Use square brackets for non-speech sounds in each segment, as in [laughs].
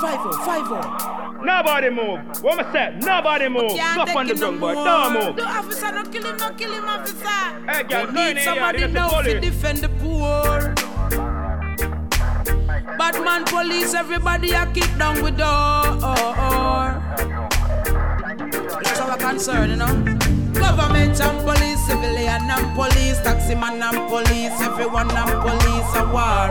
Five oh, five oh. Nobody move. I say? Nobody move. Stop on the drum, boy. Don't move. The officer, no kill him, no kill him, officer. Hey, girl, we need somebody now to defend the poor. Bad man police, everybody a kick down with door. That's our concern, you know. Government and police, civilian and police, taxi man and police, everyone and police a war.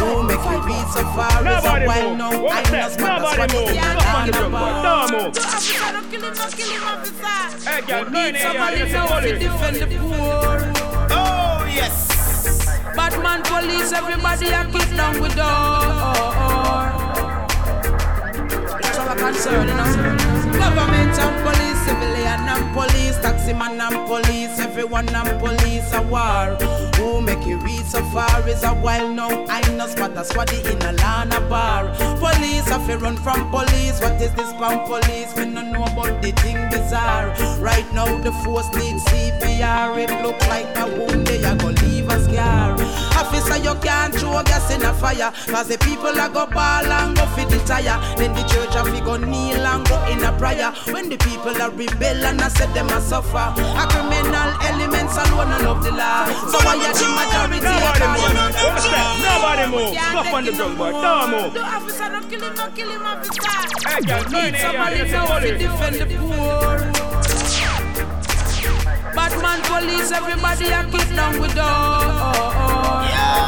Who make it beat so far is a Nobody while move. now. I am I know say? spot us Nobody move. it is Stop on the all drum, boy. about. Don't move. Officer, no him, no him, officer. Hey, girl, in need here, somebody now to defend the poor. Oh, yes. Bad man police, everybody a kick down with door. That's our concern, you know. Government and police, civilian and police, taxi man and police, everyone and police a war. Who make it reach so far is a while now. I know spot a squaddy in a lana bar. Police to run from police. What is this from police? Me no know about the thing bizarre. Right now the force needs CPR. It look like a wound they a go leave a scar. Officer, you can't throw in a fire. Cause the people a go ball and go fit the tire. Then the church a fi go kneel and go in a prayer. When the people a rebel and I said them a suffer. A criminal elements alone and love the law. So why you the majority Nobody move. you What am I say? Nobody move. Stop on the drum, boy. Don't move. The officer no kill him, no kill him, officer. Hey, girl, Need here. somebody now to defend the poor. Bad man police, everybody a kick down with door. That's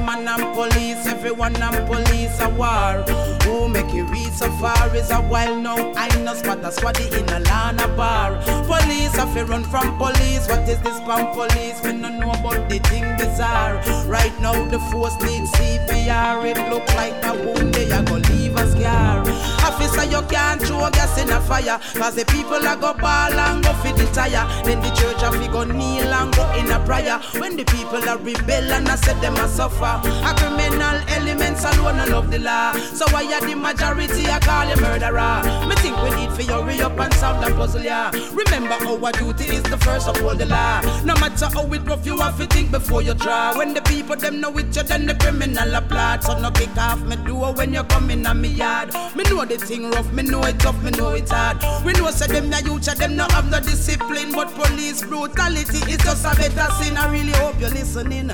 police, taxi man and police, everyone and police a war. Who make it reach so far is a while now. I know spot a squaddy in a lana bar. Police have to run from police. What is this from police? Me no know about the thing bizarre. Right now the force needs CPR. It look like a wound they a go leave a scar. Officer, you can't throw gas in a fire. Cause the people a go ball and go fit the tire. Then the church a fi go kneel and go in a prayer. When the people a rebel and I said them a suffer. A criminal elements alone and love the law. So why are the majority a call you murderer? Me think we need you hurry up and solve the puzzle, yeah. Remember our duty is the first of all the law. No matter how it rough, you have to think before you draw. When the people them know it, you then the criminal applaud. So no kick off me door when you come in on me yard. Me know the thing rough, me know it tough, me know it hard. We know say them the youth, them no have no discipline, but police brutality is just a better sin. I really hope you're listening.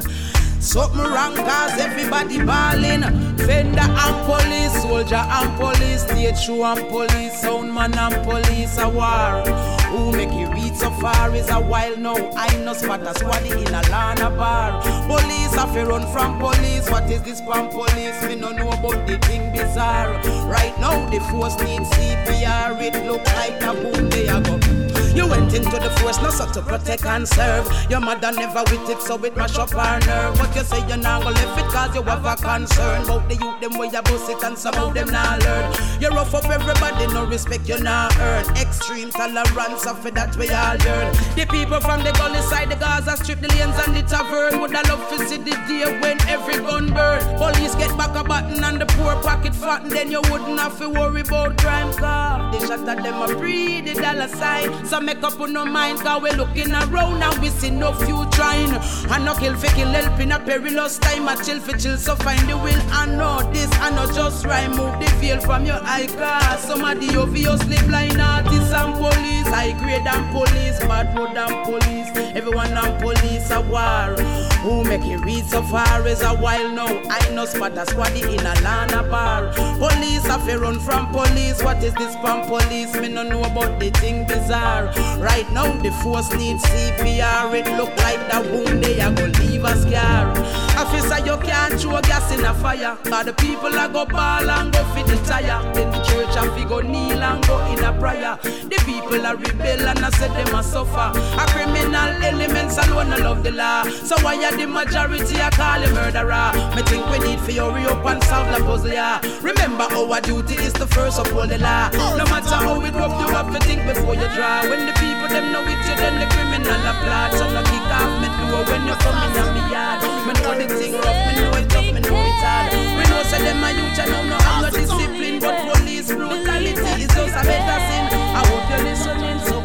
Something wrong cause everybody ballin'. Fender and police, soldier and police, stage show and police, sound man and police a war. Who make it reach so far is a while now. I know spot a squaddy in a lana bar. Police have to run from police. What is this from police? Me no know about the thing bizarre. Right now the force needs CPR. It look like a boom they a go. You went into the force, not so to protect and serve. Your mother never with it, so it mash up her nerve. But you say you're not gonna it cause you have a concern. About the youth, them way you it and some of them not learn. You rough up everybody, no respect you not earn. Extreme tolerance, of it that we all learn. The people from the gully side, the Gaza strip, the lanes and the tavern. Would I love to see the day when every gun burn. Police get back a button and the poor pocket and then you wouldn't have to worry about crime car. They shot at them a breed the dollar sign. So make up on no mind, cause we looking around and we see no few trying. And no kill for kill help in a perilous time. I chill for chill, so find the will. I know this, I know just right. Move the veil from your eye, cause some of the obviously blind artists and police. High grade and police, bad road and police. Everyone and police a war. Who make it reach so far is a while now. I know spot a squaddy in a lana bar. Police have run from police. What is this from police? Me no know about the thing bizarre. Right now the force needs CPR. It look like the wound they are gonna leave a scar. Officer, you can't throw gas in a fire. But the people are go ball and go fit the tire. Then the church have to go kneel and go in a prayer. The people are rebel and I said them a suffer. A criminal elements alone I love the law. So why are the majority a call you murderer? Me think we need for hurry up and solve the puzzle, yeah. Remember our duty is the first uphold the law. No matter how it rough, you have to think before you draw. When the people them know it, you the criminal applaud. So no kick off me door when you come in yard. Me know the thing rough, me know it tough, me know it hard. Know them a youth no discipline, but police brutality is just a better sin. I hope you're listening, so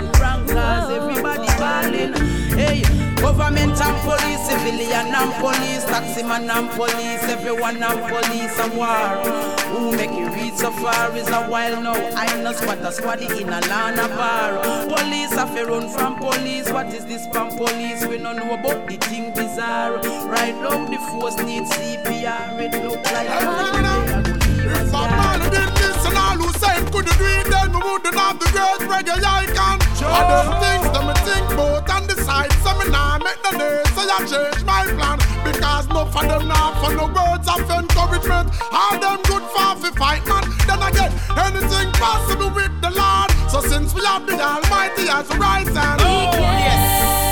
cause everybody balling. Government and police, civilian and police, taximan and police, everyone and police and war. Who make you reach so far is a while now. I know spot a squaddy in a lana bar. Police have to run from police. What is this from police? We don't know about the thing bizarre. Right now the force needs CPR. It look like could do it, then we wouldn't have the great reggae icon. All them things that me think about and decide, so me nah make no day, so I change my plan. Because no for them now for no words of encouragement. All them good for fi fight man. Then again, anything possible with the Lord. So since we have the Almighty as a right hand, oh, We can.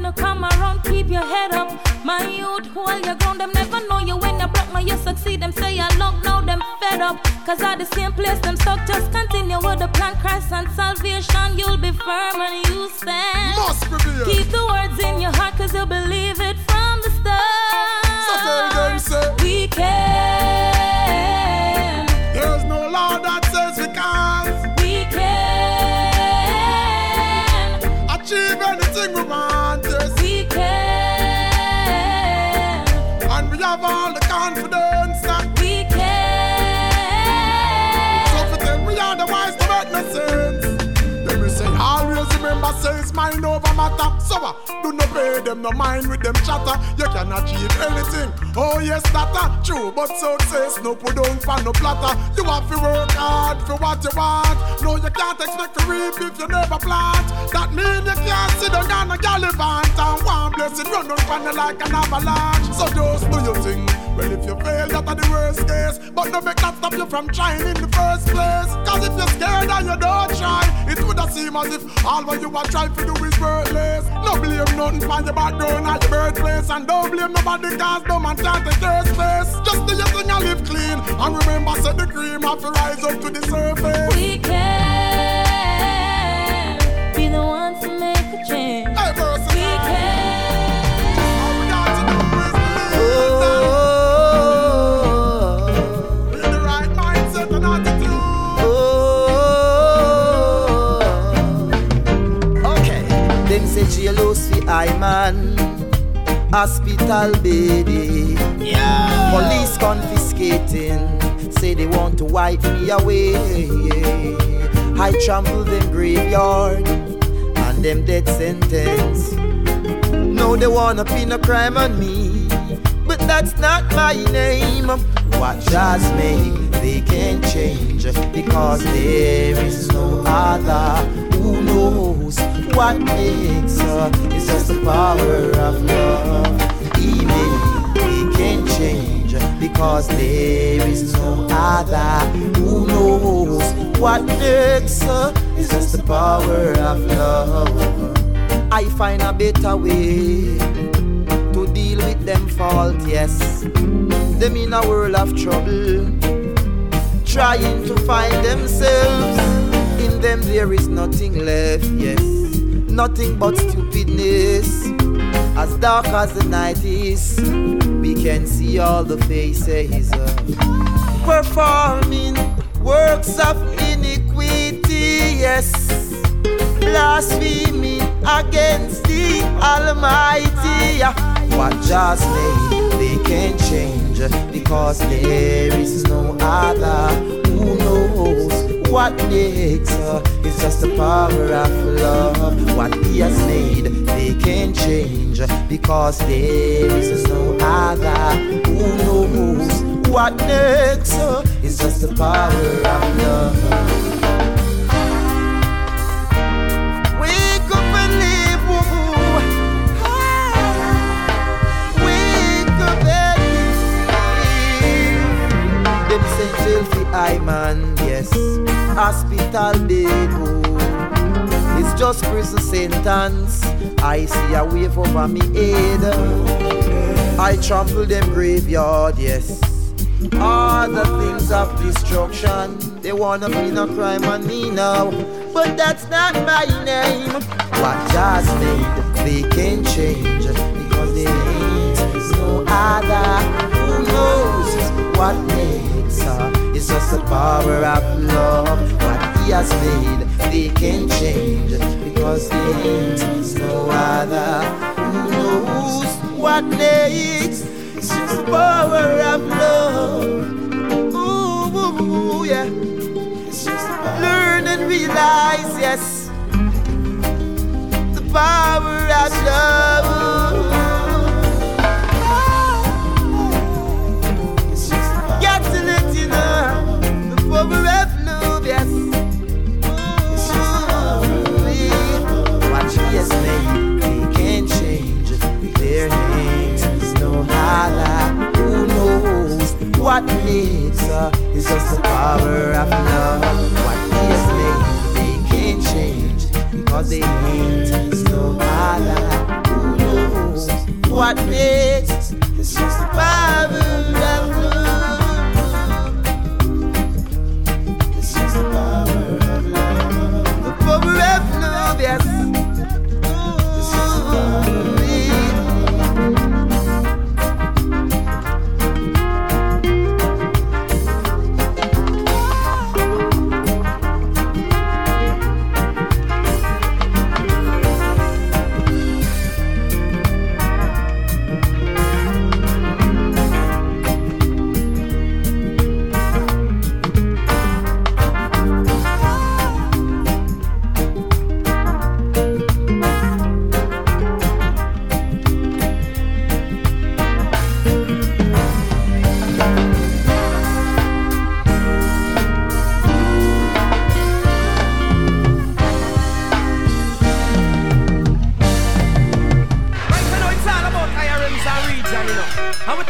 Around, take your fin no come around, keep your head up. My youth, hold your ground, them never know you when you broke, now you succeed. Them say you luck, now them fed up. Cause at the same place, them stuck, just continue with the plan, Christ and salvation. You'll be firm and you stand. Must prevail. Keep the words in your heart, cause you believe it from the start. So tell them, say, We can. there's no law that it's mind over matter. So uh, do not pay them no mind with them chatter. You can achieve anything. Oh yes, that uh, true, but success no put on for no platter. You have to work hard for what you want. No, you can't expect to reap if you never plant. That mean you can't sit down on a gallivant and one blessing run on you like an avalanche. So just do your thing. Well, if you fail, that's the worst case. But no make that stop you from trying in the first place. Cause if you're scared and you don't try, it would seem as if all what you are trying to do is worthless. No blame nothing for your background or your birthplace. And don't blame nobody cause no man can't take your space. Just do your thing and live clean. And remember, say the cream have to rise up to the surface. We can be the ones to make a change. Hey, jealous fi I man. Hospital baby. Police confiscating. Say they want to wipe me away. I trample them graveyard and them death sentence. No, they wanna pin a crime on me, but that's not my name. What does make they can't change because there is no other knows what makes her. It's just the power of love. Made they can change because there is no other who knows what makes her. It's just the power of love. I find a better way to deal with them fault, yes. Them in a world of trouble, trying to find themselves. Them there is nothing left, yes. Nothing but stupidness. As dark as the night is, we can see all the faces performing works of iniquity, yes blaspheming against the Almighty. What just made they can change because there is no other what makes her. It's just the power of love. What He has made they can change because there is no other who knows what makes her. It's just the power of love. Wake up and live, woo. Ah, Wake up and live. Them send fi I man, yes. Hospital bed, oh. It's just prison sentence. I see a wave over me head. I trample them graveyard, yes. All the things of destruction. They wanna bring a crime on me now. But that's not my name. What just made they can change because they ain't no other. Who knows what just the power of love. What he has made, they can change because they ain't no other. Who knows what makes? It's just the power of love. Ooh, ooh yeah. Learn and realize, yes, the power of love. What makes her? It's just the power of love. What has made, they can't change because they ain't no other. Who knows what makes? It's just the power of love.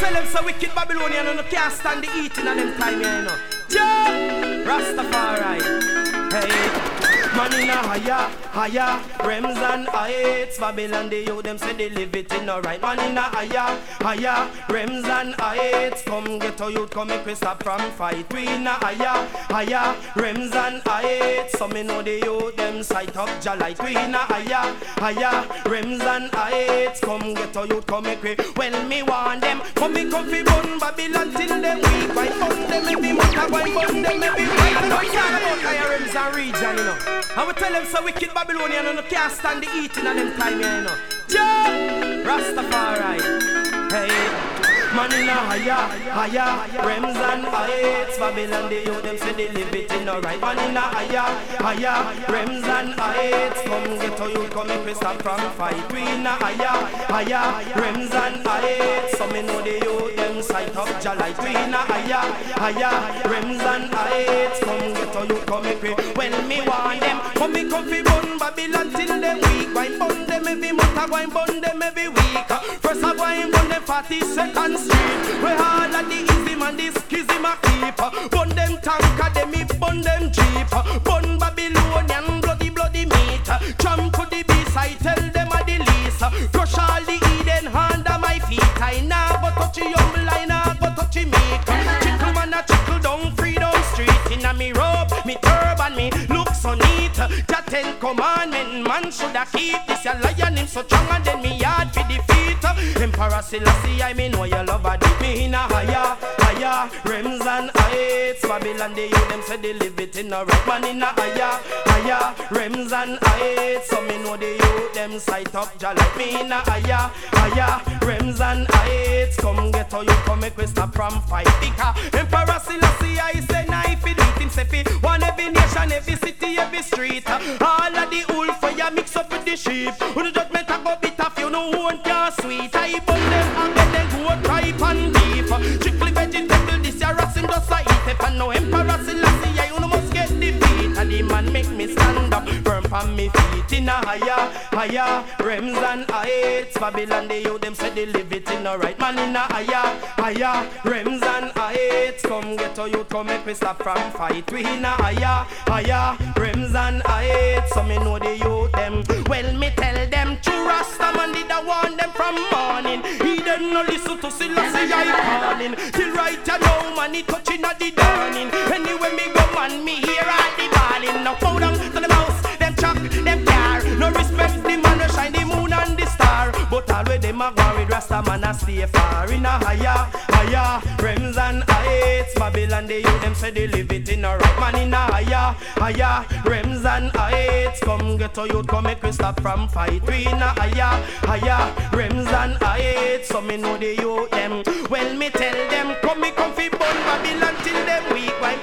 Tell them so wicked Babylonian and you can't stand the eating and them time, here, you know. Joe Rastafari. Hey. Man in a higher, higher Rems and heights. Babylon, the youth, them say they live it in a right Man in a higher, higher Rems and heights. Come get a youth, come make we stop from fight. We in a higher, higher Rems and heights. So me know the youth, them sight up Jalite We in a higher, higher Rems and heights. Come get a youth, come make we Well, me want them. Come me come fi bun Babylon till them weak. Why bun them every month Why bun them week I it's all about higher Rems and region, you know. I will tell them so wicked Babylonian and can't stand the eating of them time, you know. Rastafari. Hey. Man in a higher, higher. Rems and heights Babylon, the youth, them say they live it in a right. Man in a higher, higher. Rems and heights Come get a youth, come make we stop from fight. We in a higher, higher. Rems and heights So me know the youth, them sight up Jalite. We in a higher, higher. Rems and heights Come get a youth, come make we When me want them Come me come fi bun Babylon till them weak. Why bun them every month I go and bun them every week. First I go and bun them 42nd street Where all of the easy man this schism a keep Bun them tanker them me bun them jeep Bun Babylonian bloody bloody meat Trample the beast I tell them a the least Crush all the Eden under my feet. I nah go touch you humble I nah go touch you meek Trickle man a trickle down freedom street. Inna me robe, me turban, me look so neat. The ten commandment man shoulda keep This. Your lion him so strong and then me yard defeat Emperor Selassie I me know your love a deep Me in a higher, higher Rems and heights Babylon they you them say they live it in a right Man in a higher, higher. Rems and heights So me know the youth them sight up Jah like me in a higher, higher. Rems and heights Come get all you come make we stop from fight. Because Emperor Selassie I say knife it Him say fi one every nation, every city, every street. All of the old fire mix up with the sheep. When the judgment a go bitter if you no want your sweet. I burn them and get them go ripe and deep. Strictly vegetable, your racing just a eat If I know Emperor Selassie, I you no must get defeat And the man make me stand up. Firm on me feet in a higher, higher. Rems and heights Babylon the youth them say they live it in a right Man in a higher, higher. Rems and heights Come get a youth come make me stop from fight. We in a higher, higher. Rems and heights So me know the youth them. Well me tell them to Rasta man did I warn them from morning. He them no listen to Selassie I calling. Till right you know man he touching at the dawning. Anyway me go man me all the balling Now fall down to the mouse. Them chuck them car No respect the man who shine the moon and the star. But with them a go Rasta man a stay far In higher, higher. Rems and heights Babylon they you them say they live it in a right man In higher, higher. Rems and heights Come get youth come make we stop from fight. We in a higher, higher. Rems and heights So me know the youth them. Well me tell them come me come fi bun Babylon till them weak. Why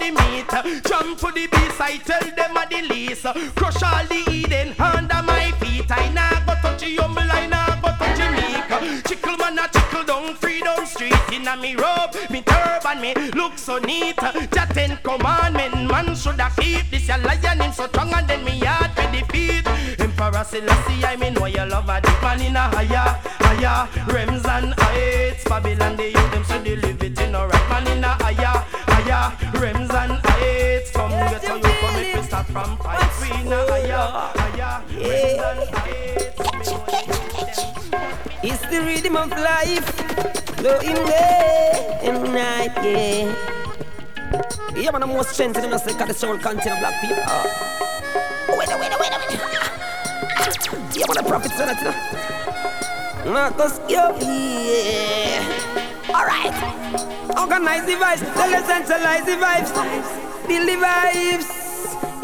bloody meat. Trample the beast I tell them a the least. Crush all the Eden under my feet. I nah go touch you humble I nah go touch meek. Chickle man a chickle down freedom street. Inna me robe, me turban, me look so neat. Jah ten commandment man shoulda keep This. A lion him so strong and then me heart for defeat Emperor Selassie I me know you love a deep man in a higher, higher. Rems and heights Babylon the youth them say they live it in a right man in a higher, higher. Rems and get you come me start from fight We in higher, higher Rems and heights Me know you love them. It's the rhythm of life, flowing day and night, yeah. Yeah, man, the most strength in the of the soul content of black people. Oh. Wait, wait, wait, wait. Yeah, man, the prophet said that. Marcus yeah. Alright. Organize the vibes, tell us centralize the vibes. Build the vibes.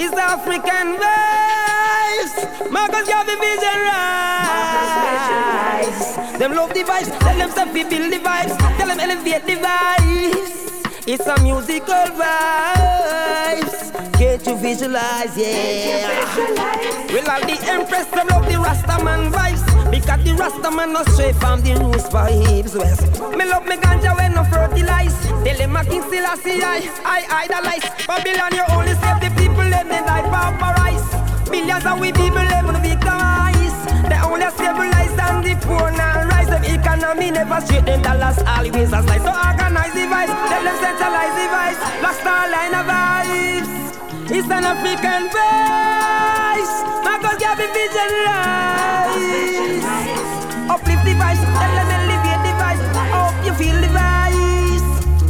It's African vibes. Marcus Garvey vision rise. Them love the vibes, tell them stuff build the vibes. Tell them elevate the vibes. It's a musical vibes. Can't you visualize, yeah? Well, all the empress, them love the Rastaman vibes. Because the Rastaman no stray from the roots vibes. Well, me love me ganja when no fertilize. Tell them a king still a see I, I idolize. Babylon, you only save straight, them dollars always a slide. So organize the vibes, tell them centralize the vibes. Lost all line of vibes. It's an African voice. Marcus Garvey vision rise. Uplift the vibes, tell them elevate the vibes. I hope you feel the vibes.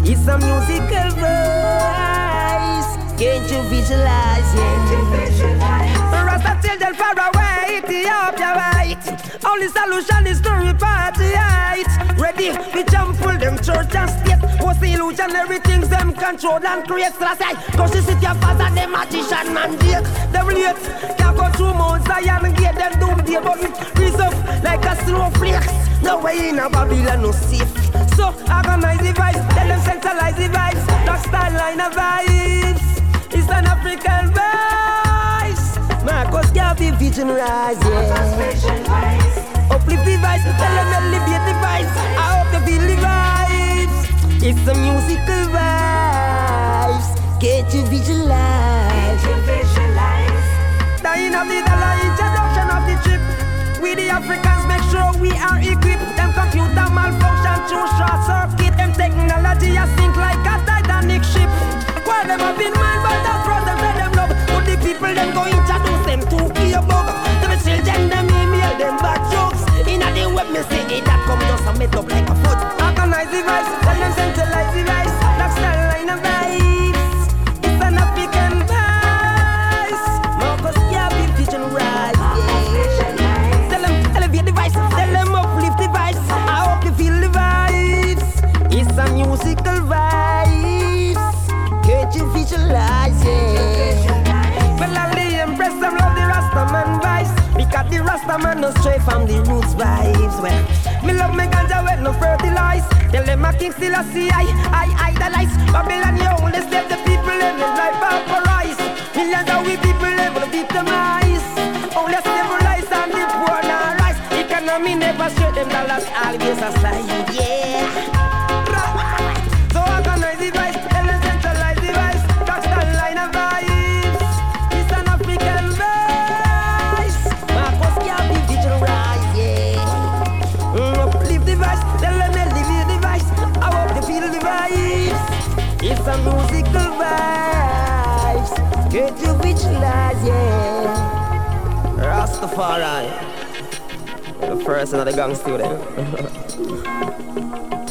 It's a musical voice. Can't you visualize? Yeah. Rasta children far away, Ethiopia right. Only solution is to repatriate. Ready, we jump full them church and state. What's the illusion? Everything's them control and create. So I cause you sit your father, them magician man dear. Them late, can't go through Mount Zion and get them doom day, but it up like a snowflakes. No way in a Babylon no safe. So organize the vibes, tell them centralize the vibes. Black style line of vibes. It's an African voice. Marcus Garvey vision rise, yeah. Uplift the vibes, tell them elevate the vibes. I hope you feel the vibes. It's the musical vibes. Can't you visualize? Dying of the dollar, introduction of the trip. We the Africans make sure we are equipped. Them computer malfunction through short circuit. Them technology a sink like a Titanic ship. While them have been mind, but the cross them people them go introduce them to be a bug. Them children them email them bad jokes. Inna the web me say it that come just a made up like a foot. Organize the vibes, tell them centralize the vibes. Yeah. Rastafari. The first another gang student. [laughs]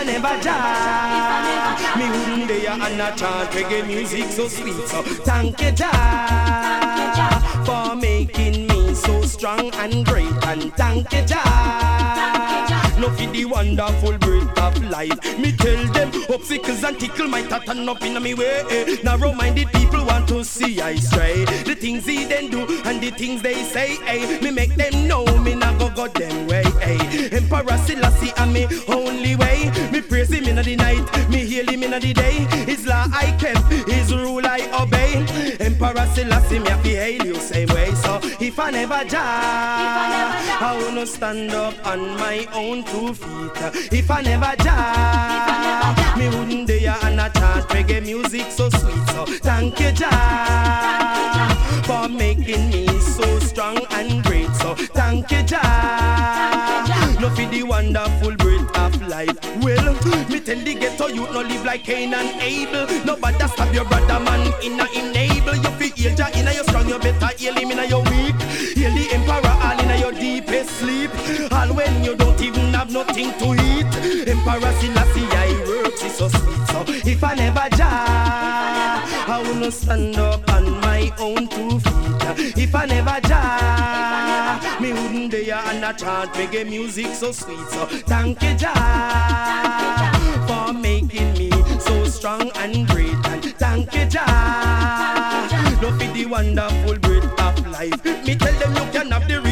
I never die, me wouldn't there and I chant reggae music so sweet. So thank you, Jah, for making me so strong and great. And thank you, Jah, no for the wonderful breath of life. Me tell them obstacles and tickle my tat up in me way. Narrow-minded people want to see I stray. The things he then do and the things they say, hey, me make them know me not go go them way, hey. Emperor Selassie and me only way. Me praise him in the night, me hail him in the day. His law I kept, his rule I obey. Emperor Selassie, me to hail you same way. So I never die, I wanna stand up on my own two feet. If I never die, me wouldn't dare and I chant reggae music so sweet. So thank you, Jah, for making me so strong and great. So thank you, Jah, no for the wonderful breath of life. Well, me tell the ghetto you no live like Cain and Abel. Nobody stop your brother man in a enable. You feel Jah in a your strong, you better heal him in a your weak. Heal the emperor all in your deepest sleep. All when you don't even have nothing to eat. Emperor Selassie, I works is so sweet. So if I never jar, I will not stand up on my own two feet. If I never jar, me wouldn't dare and I chant reggae music so sweet. So thank you, Jah, for making me so strong and great. And thank you, Jah, no for the wonderful breath of life. Me tell them you can have the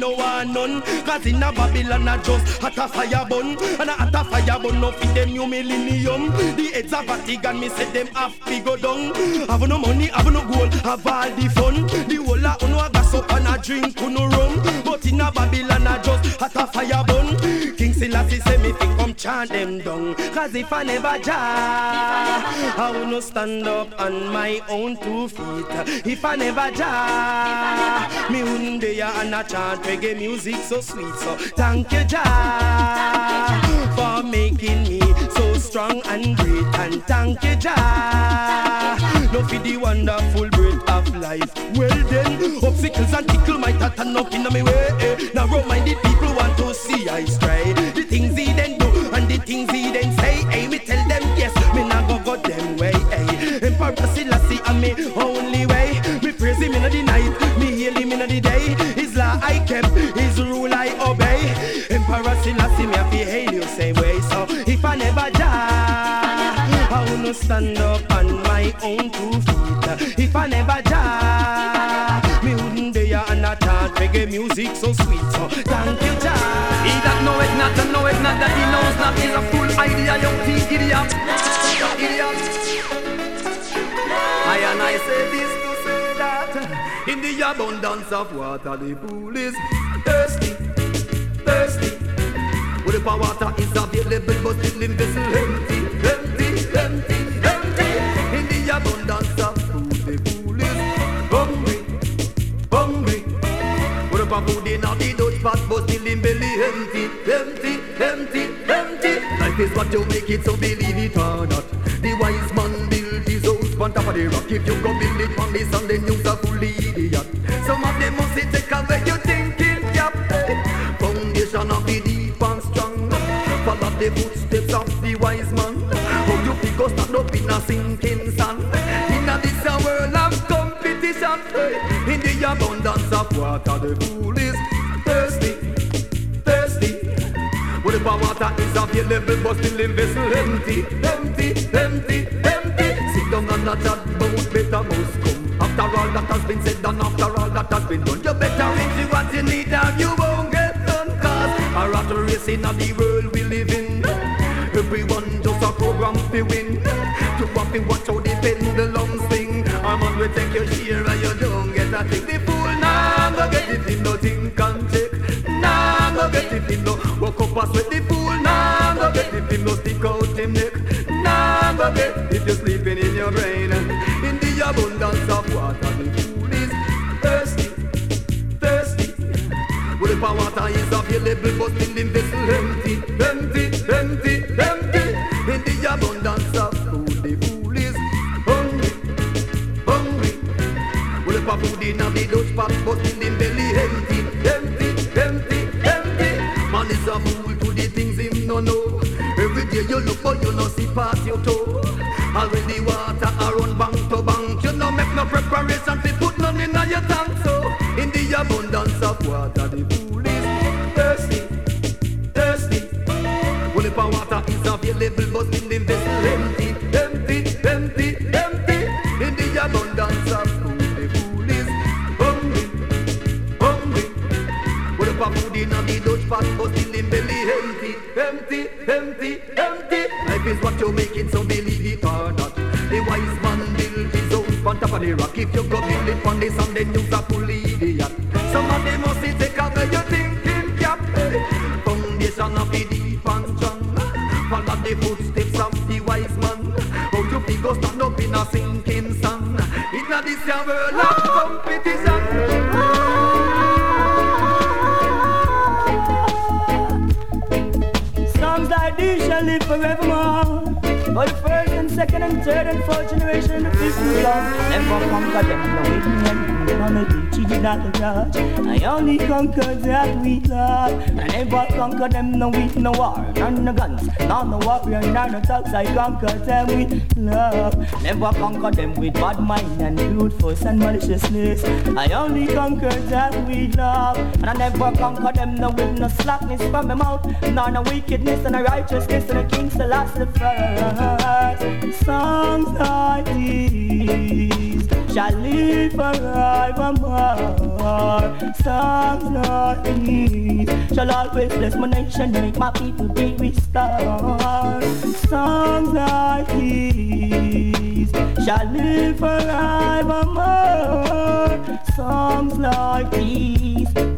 no want none. Cause in a Babylon I just hot a fire bun. And a hot a fire bun no fit them new millennium. The heads of Vatican me say them have to go down. Have no money, have no gold, have all the fun. The whole of uno a gas up and a drink uno rum. But in a Babylon I just hot a fire bun. King Selassie say me fi come chant them down. Cause if I never jar, I will no stand up on my own two feet. If I never jar, me wouldn't dare and a chant reggae music so sweet. So thank you, Jah, for making me so strong and great. And thank you, Jah, no for the wonderful breath of life. Well then, obstacles and tickle might have turn up in my way. Stand up on my own two feet. If I never die, me wouldn't dare and I chant reggae music so sweet. So thank you, Jah. He that knoweth not and knoweth not that he knows not is a fool idea, young T idiot. Idiot. I and I say this to say that in the abundance of water the fool is thirsty, thirsty. Well, the water is available, but still in vessel empty, empty, up in a the Dutch pot, but still in belly empty, empty, empty, empty. Life is what you make it, so believe it or not. The wise man built his house on top of the rock. If you go build it on the sun, then you's a fool idiot. Some of them must take away your thinking cap. Foundation of the deep and strong. Follow the footsteps of the wise man. How you figure stand up in a sinking sand? In a this a world of competition. The abundance of water, the fool is thirsty, thirsty. Well, the water is available, but still in vessel empty, empty, empty, empty. Sit down and not chat about better must come. After all that has been said and after all that has been done, you better into what you need and you won't get done. Cause a rat race in the world we live in. Everyone just a program to win. You have to watch how the pendulum swing. I'm on we take your share a thing. The fool now go get it if nothing can take. Nah go get it if no walk up a sweat. The fool now go get it if no stick out him neck. Nah go get if you're sleeping in your brain. In the abundance of water, the fool is thirsty, thirsty. Well, the water is available, but in vessel empty, empty, the pot, but in belly empty, empty, empty, empty. Man is a fool to the things him no know. Every day you look, but you no see past your toe. Already water a run bank to bank. You no make no preparation to put none in your tank. So in the abundance of water, the fool is thirsty. Empty, empty. Life is what you make it, so believe it or not. The wise man built his house on top of the rock. If you go build it on the sand, then you's a fool idiot. Some of them must take away your thinking cap. Foundation of the deep and strong. Follow the footsteps of the wise man. How you figure stand up in a sinking sun? It's not this your world of competition. Forevermore. But first second and third and fourth generation of the fifth love never conquer them. No, it never, on the cheated not the judge. I only conquer that we love. I never conquer them no with no war, none no guns, none no warrior, none no thugs. I conquer them with love. Never conquer them with bad mind and force and maliciousness. I only conquer that with love. And I never conquer them no with no slackness from my mouth, nor no wickedness and no righteousness and the king's the last the first. Songs like these shall live forevermore. Songs like these shall always bless my nation, make my people be restored. Songs like these shall live forevermore. Songs like these.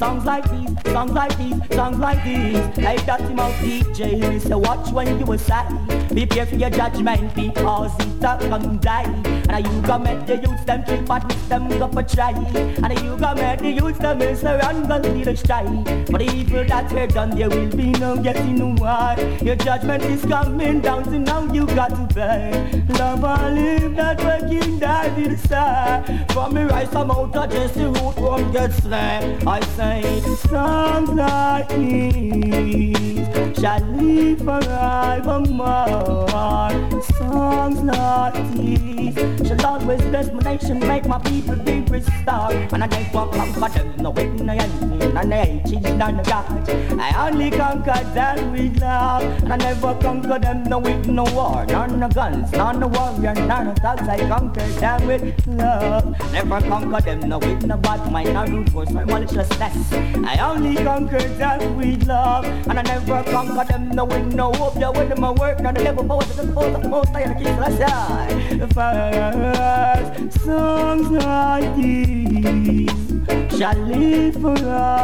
Songs like these, songs like these, songs like these. Like him out DJ, we say watch when you say. Prepare for your judgment because it's a come die. And you go make the youth them trip, but them go for try. And you go make the youth them is a run gun little shy. For the evil that we're done, there will be no getting why. Your judgment is coming down, so now you got to pay. Love and live that working David say. From me rise some out of Jesse root won't get slain. I say songs like these shall live forevermore. Songs like these shall always bless my nation, make my people be restored. And I never conquer them, no way, no enemy, no nature, no God. I only conquer them with love, and I never conquer them no with no war, none no guns, none no warrior, none no thugs. I conquer them with love. Never conquer them no with no bad mind, no root no maliciousness. I only conquer them with love, and I never conquer them no with no hope. Yeah, with my work, now the level power to the power of the most high, and the king celestial. First songs like these shall live forevermore.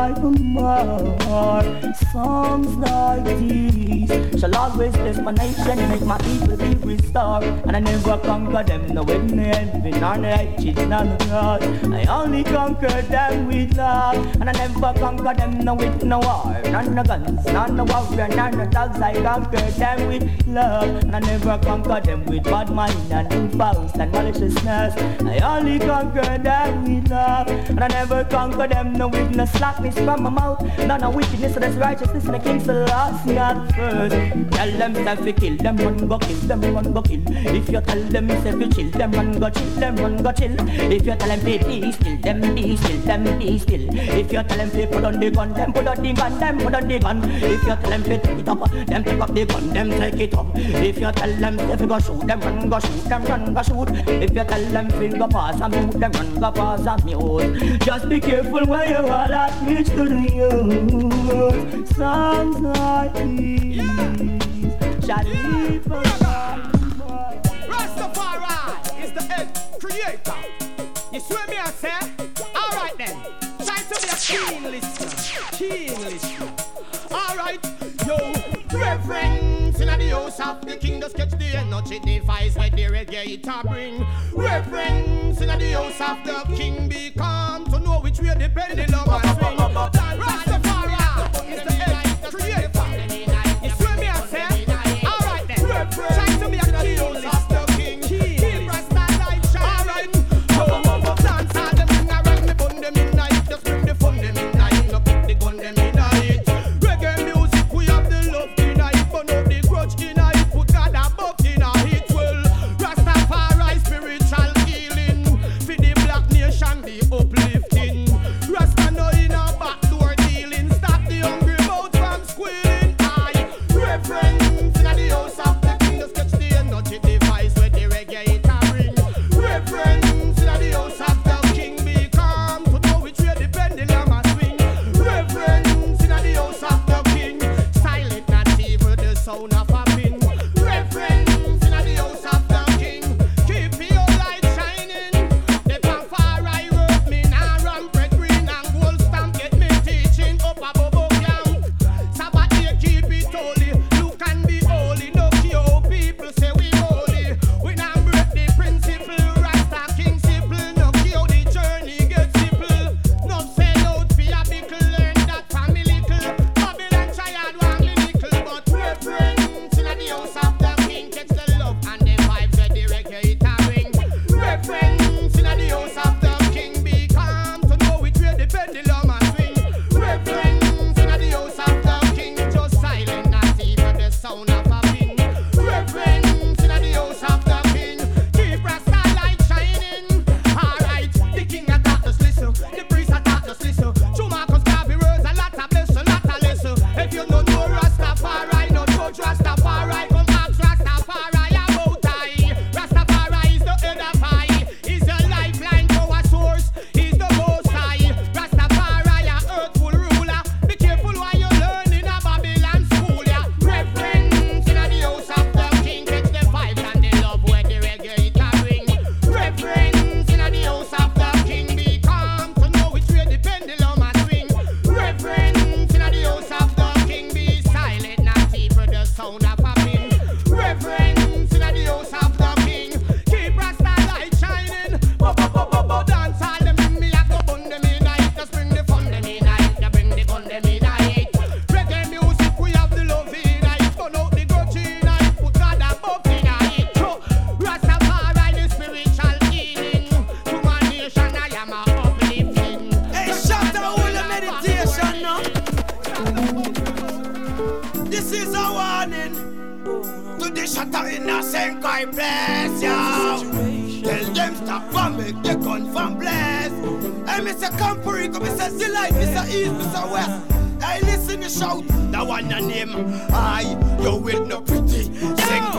Songs like these shall always bless my nation, make my people be restored. And I never conquer them, no with no envy, nor no hatred, nor no God. I only conquer them with love, and I never conquer them, no with no war, none no guns, none no warrior, none no dogs. I conquer them with love, and I never conquer them with bad mind and impulse and maliciousness. I only conquer them with love, and I never conquer them no with no slackness from my mouth, none no wickedness, so that's righteousness in the king's the last, not first. Tell them self to kill them, run go kill them, run go kill. If you tell them self to chill them, run go chill them, run go chill. If you tell them be be still, them be still, them be still. If you tell them to put on the gun, them put on the gun, them put on the gun. If you tell them to take it up, them take up the gun, them take it up. If you tell them to go shoot them, run go shoot them, run go shoot. If you tell them go pass and mute them, run go pass and mute. Oh. Just be careful where you are that reach to the youth. Songs like these shall live forever. Rastafari is the head creator. You swear me I say? Alright then. Try to be a keen listener. Keen listener. Alright, yo, reverence in the house of the king. Just catch the energy device where the reggae bring. Reverence in the house of the king. Be calm to know which way the pendulum a swing.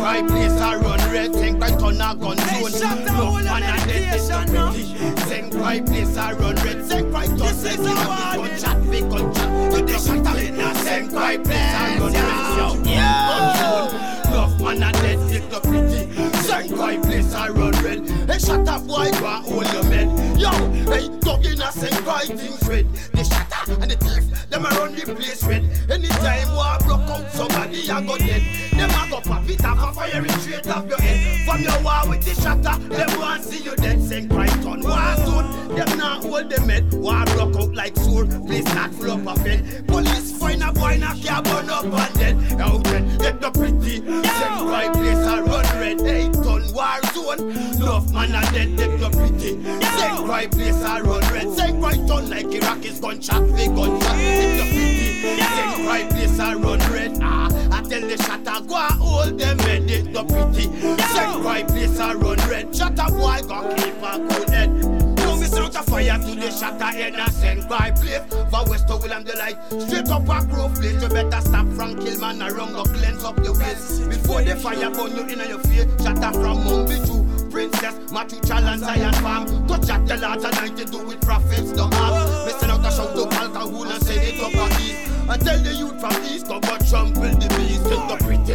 Cry, place I run red, sing cry, turn a gun zone. No man a dead, it's no pretty. Sing cry, place I run red, sing cry, turn this is a gun chat, we gun chat. You the in a sing cry, place I run red, yo. Enough man a dead, it's no pretty. Sing cry, place I run red. Hey, shut up, boy, go hold your men. Yo, hey, in a sing cry, things red. And the thief, them a run the place red. Anytime war broke out, somebody a go dead. Them a go pop it off fire it straight off your head. From your war with the shatter, them want see you dead. Sing Christ on war soon. Them not hold them head. War broke out like. Place start full up of head. Police find a boy knock your burn up and dead. Out dead, get the pretty. Sing Christ place a run red. Hey, ton war zone. Enough man a dead, get the pretty. Sing Christ place a run red. Sing Christ ton like Iraq is gunshot. We gunshot. Get the pretty. Sing Christ place a run red. Ah, I tell the shatter go and hold them head. It the pretty. Sing Christ place a run red. Shatter boy go keep a good head. Miss out a fire to the shatter in a send by place. For West to William the light. Straight up a grove place. You better stop from kill man around go cleanse up the waist. Before the fire burn you in your face. Shatter from Mumbai to Princess, Matthew Challenge, Zion Farm. Touch at the Lord tonight to do with prophets, no harm. Missing out a shout to alcohol and say it up Tell the youth from east, go but trample the beast in the pretty.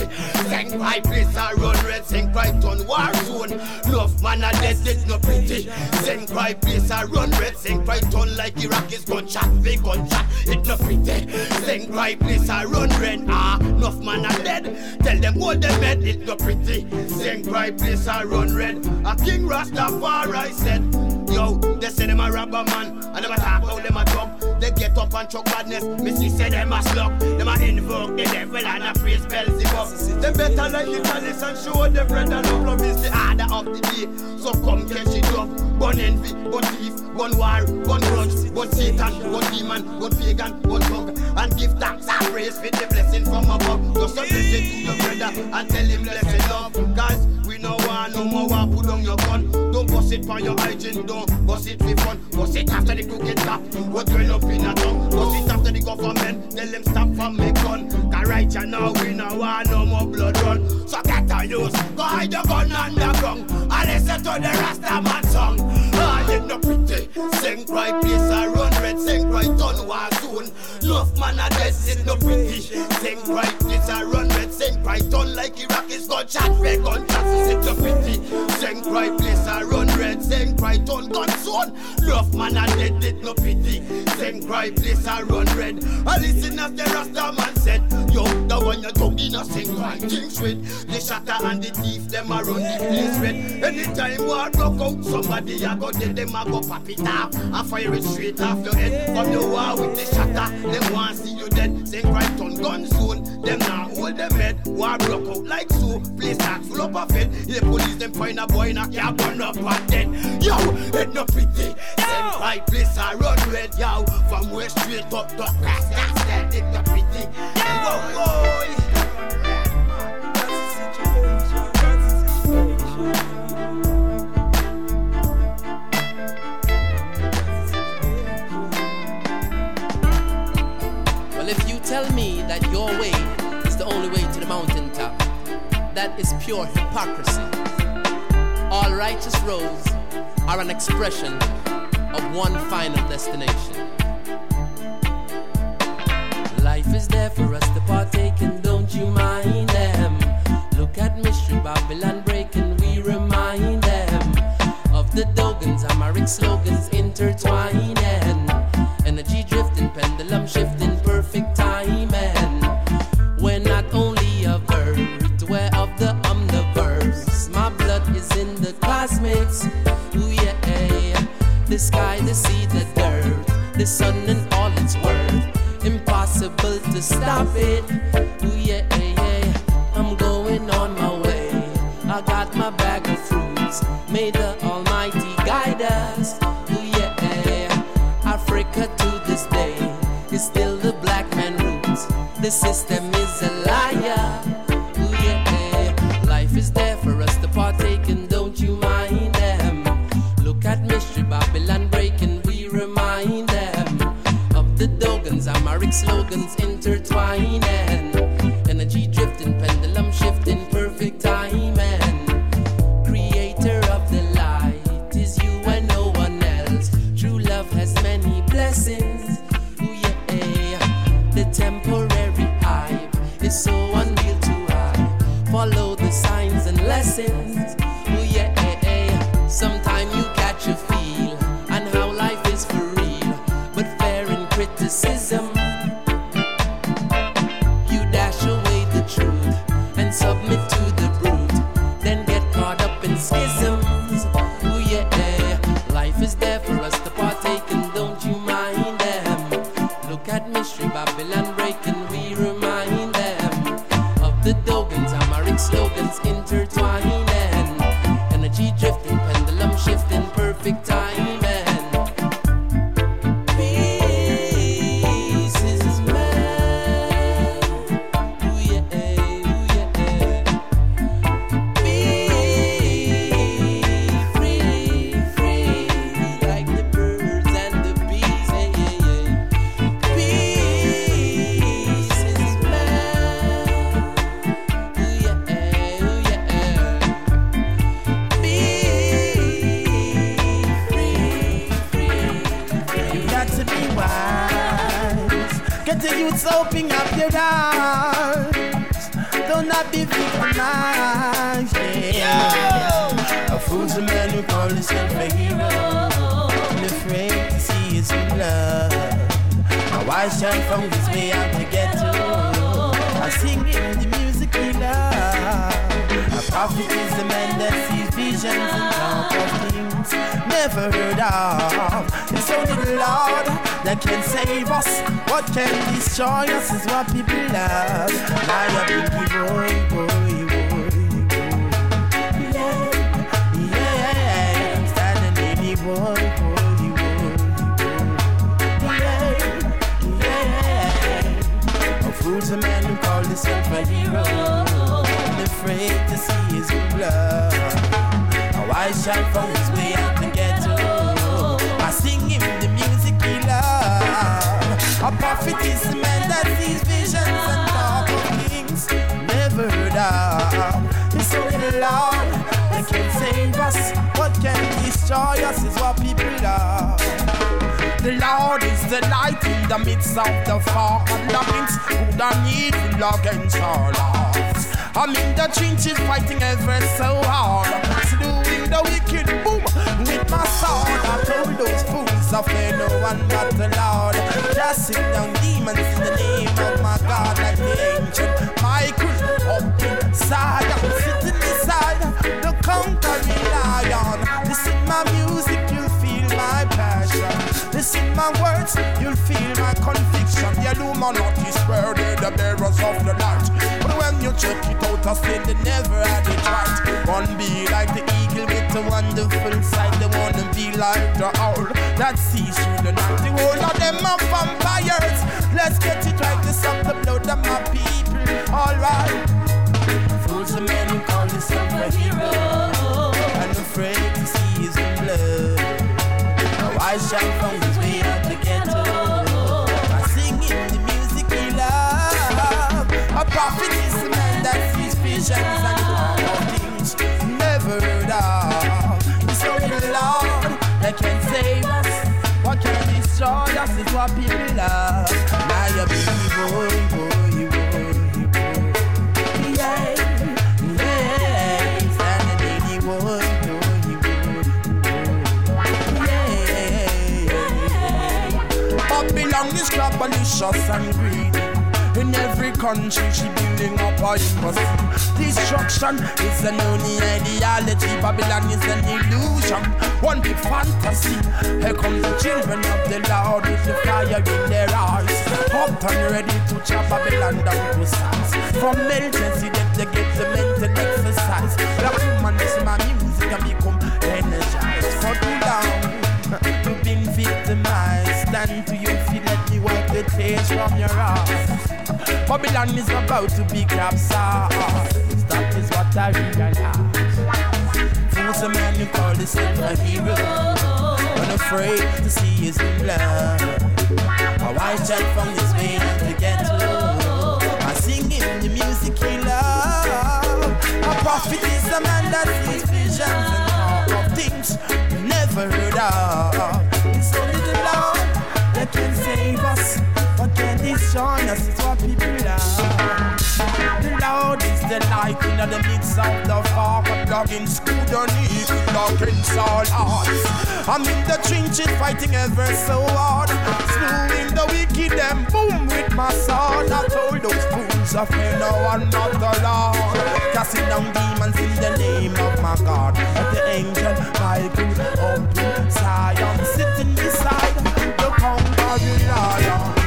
Sing my place, I run red, sing right on war zone. Love man, I dead, it no pretty. Sing my place, I run red, sing right on like Iraq is gunshot, big gunshot, it no pretty. Sing my place, I run red, ah, enough man, I dead. Tell them hold them head, it no pretty. Sing my place, I run red. A King Rastafari said, Yo, they say them a robber man, them a talk how them a talk. Get up and chuck badness. Missy say them a slug. Them a invoke the devil and a praise Beelzebub. Them better like the chalice and show them bread and love. Love is the order of the day. So come catch it up. Gun envy, gun thief, gun war, gun grudge, gun Satan, gun demon, gun pagan, gun bug. And give thanks and praise for the blessing from above. Just blessing to your brother and tell him blessed love. Guys, no want no more war. Put down your gun. Don't bust it for your hygiene. Don't bust it for fun. Bust it after the crooked top. What well up in a tongue. Bust it after the government. Tell them stop from me gun. Cause right you now we no want no more blood run. So get a use. Go hide your gun underground. And listen to the Rasta man song. Pretty. Sing cry place I run red. Sing cry done war soon. Love man a dead. It no pretty. Sing cry place I run red. Sing cry done like Iraq is gunshot. Red gunshot. It no pretty. Sing cry place I run red. Sing cry done gun soon. Love man a dead. It no pity. Sing cry place I run red. I listen as the Rasta man said. Yo, the one you tongue in a sing cry things red. The shatter and the thief them a run the place red. Anytime war broke out, somebody a go Them a go pop it off and fire it straight off your head. From your war with the shatter, them want see you dead. Sing right on gun soon. Them now hold them head. War broke out like so. Place start full up of it. Here police them find a boy in a car burn up and dead. Yo, it no pretty. Same by place I run red, yo. From west straight up to class, that's that. It no. Expression of one final destination. Signs that can save us. What can destroy us is what people love. Now you're biggie boy, boy, boy, boy. Yeah, yeah, I'm standing lady boy, boy, boy, yeah, yeah. A a man who called himself a hero. Afraid to see his blood. How I shall from his way out prophet is the man that sees visions and talk of things never only the Lord that can save us. What can destroy us is what people love. The Lord is the light in the midst of the fog. Nothing's good and evil against our lives. I'm in the trenches fighting ever so hard. Slewing the wicked boom with my sword. I told those fools I fear no one but the Lord. Casting down demons in the name of my God, like the ancient Michael up inside. I'm sitting beside the conquering lion. Listen my music, you'll feel my passion. Listen my words, you'll feel my conviction. The Illuminati swear they're the bearers of the light. You check it out, I say they never had it right. One be like the eagle with a wonderful sight. They wanna be like the owl that sees through the night. The whole of them are vampires. Let's get it right. This up the blood of my people. Alright. Fools the man who call himself a hero. I'm afraid to see his blood. Now I shall from his way out the ghetto. I sing in the music he love. A prophet visions and things never heard. It's only the Lord that can save us. What can destroy us is what people love. Now you're big boy, boy, boy, boy. Yeah, yeah. Standing lady boy, boy, Babylon is globalized and greedy. In every country, she building up a embassy. Destruction is an only ideology. Babylon is an illusion, one big fantasy. Here come the children of the Lord with the fire in their eyes. Up and ready to chop Babylon down to size. From emergency, them they get the mental exercise. Black woman is my music and become energized. For too long, you've been victimized. Stand to your feet, let me wipe the tears from your eyes. Babylon is about to be capsized. That is what I realize. Fools a man who call himself a hero, unafraid to see his blood. A white child from his way to the ghetto. I sing him the music he loves. A prophet is a man that sees visions and talk of things never heard of. It's only the Lord that can save us nation, this is what people are. The Lord is the light in the midst of the fog. Dogging scrutiny, dogging all odds. I'm in the trenches fighting ever so hard. Slewing the wicked and boom with my sword. I told those fools of me, no, I'm not the Lord. Casting down demons in the name of my God. The angel Michael up in Zion, sitting beside the conquering lion.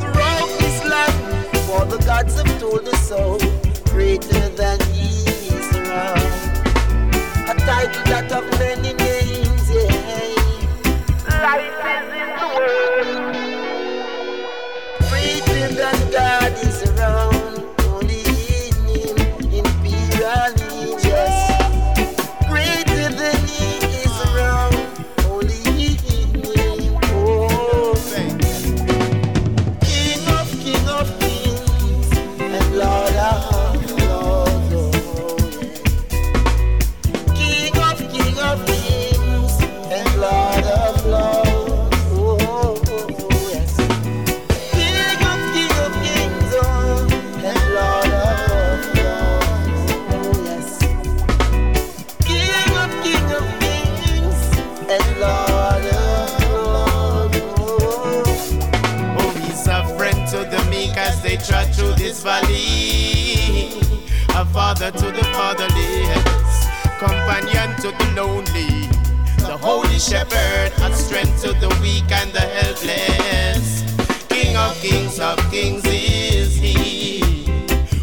Throughout this land, for the gods have told us so. Greater than title that of many names, yeah. Life is in the world. They trot through this valley. A father to the fatherless, companion to the lonely. The holy shepherd, a strength to the weak and the helpless. King of kings of kings is he,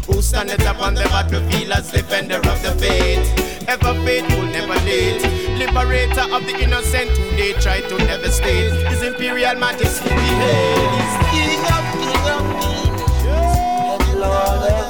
who standeth upon the battlefield as defender of the faith. Ever faithful, never late. Liberator of the innocent who they try to devastate. His imperial majesty hail. He's King of Kings Lord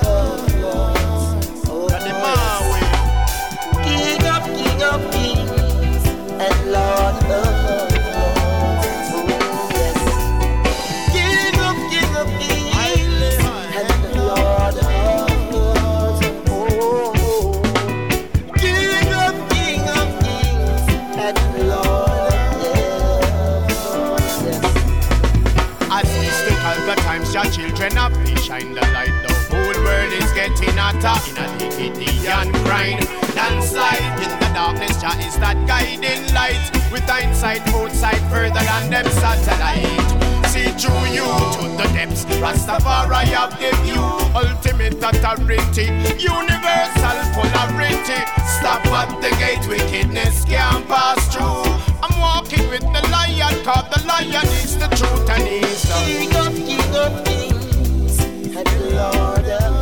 hotter in a Gideon grind. Landslide in the darkness, Jah is that guiding light. With hindsight, outside further than them satellite. See through you to the depths. Rastafari have give you ultimate authority, universal polarity. Stop at the gate, wickedness can't pass through. I'm walking with the lion, cause the lion is the truth and he's the King of King of Kings and Lord of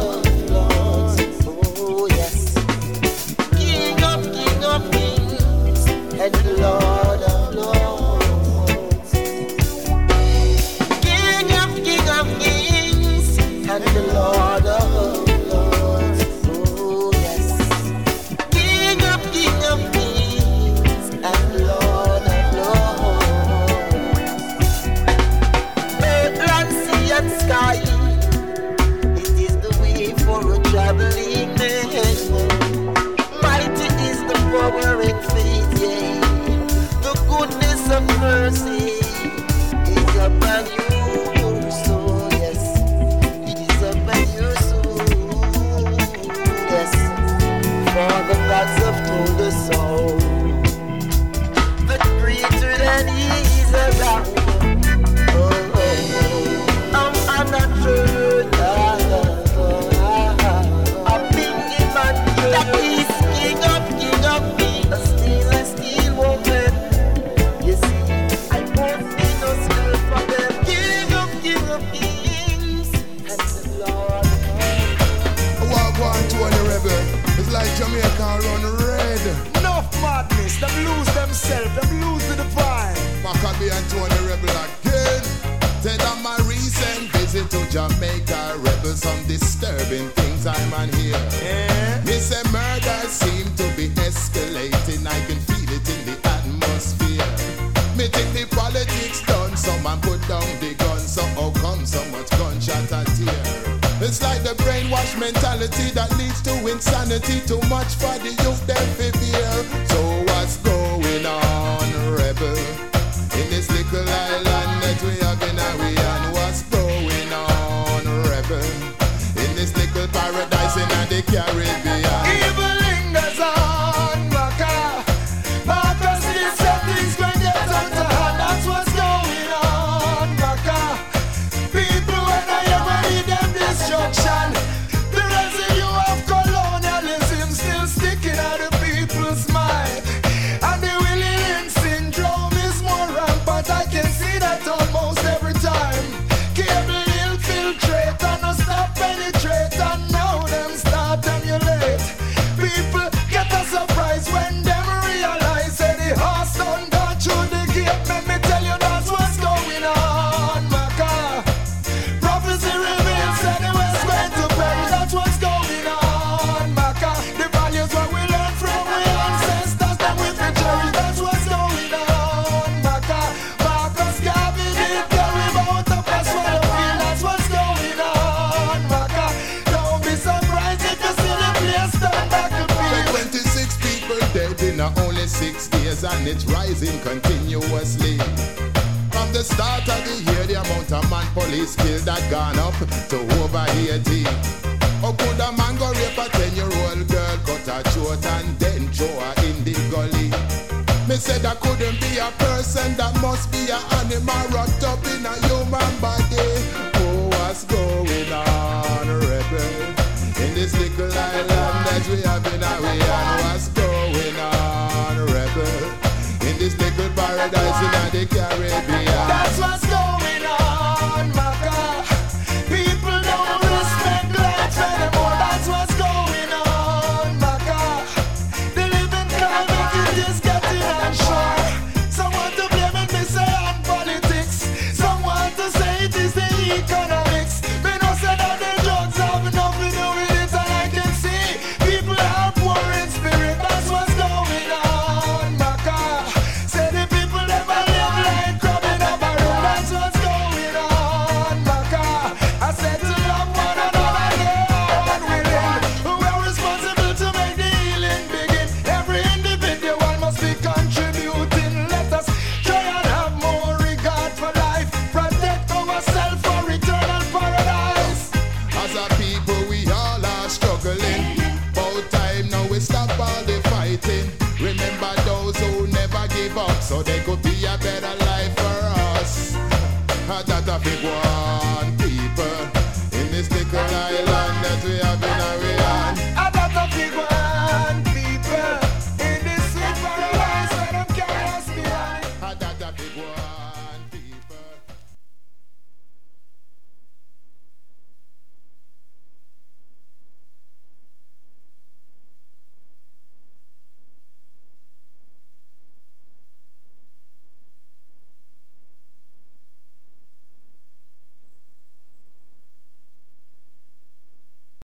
the we have in our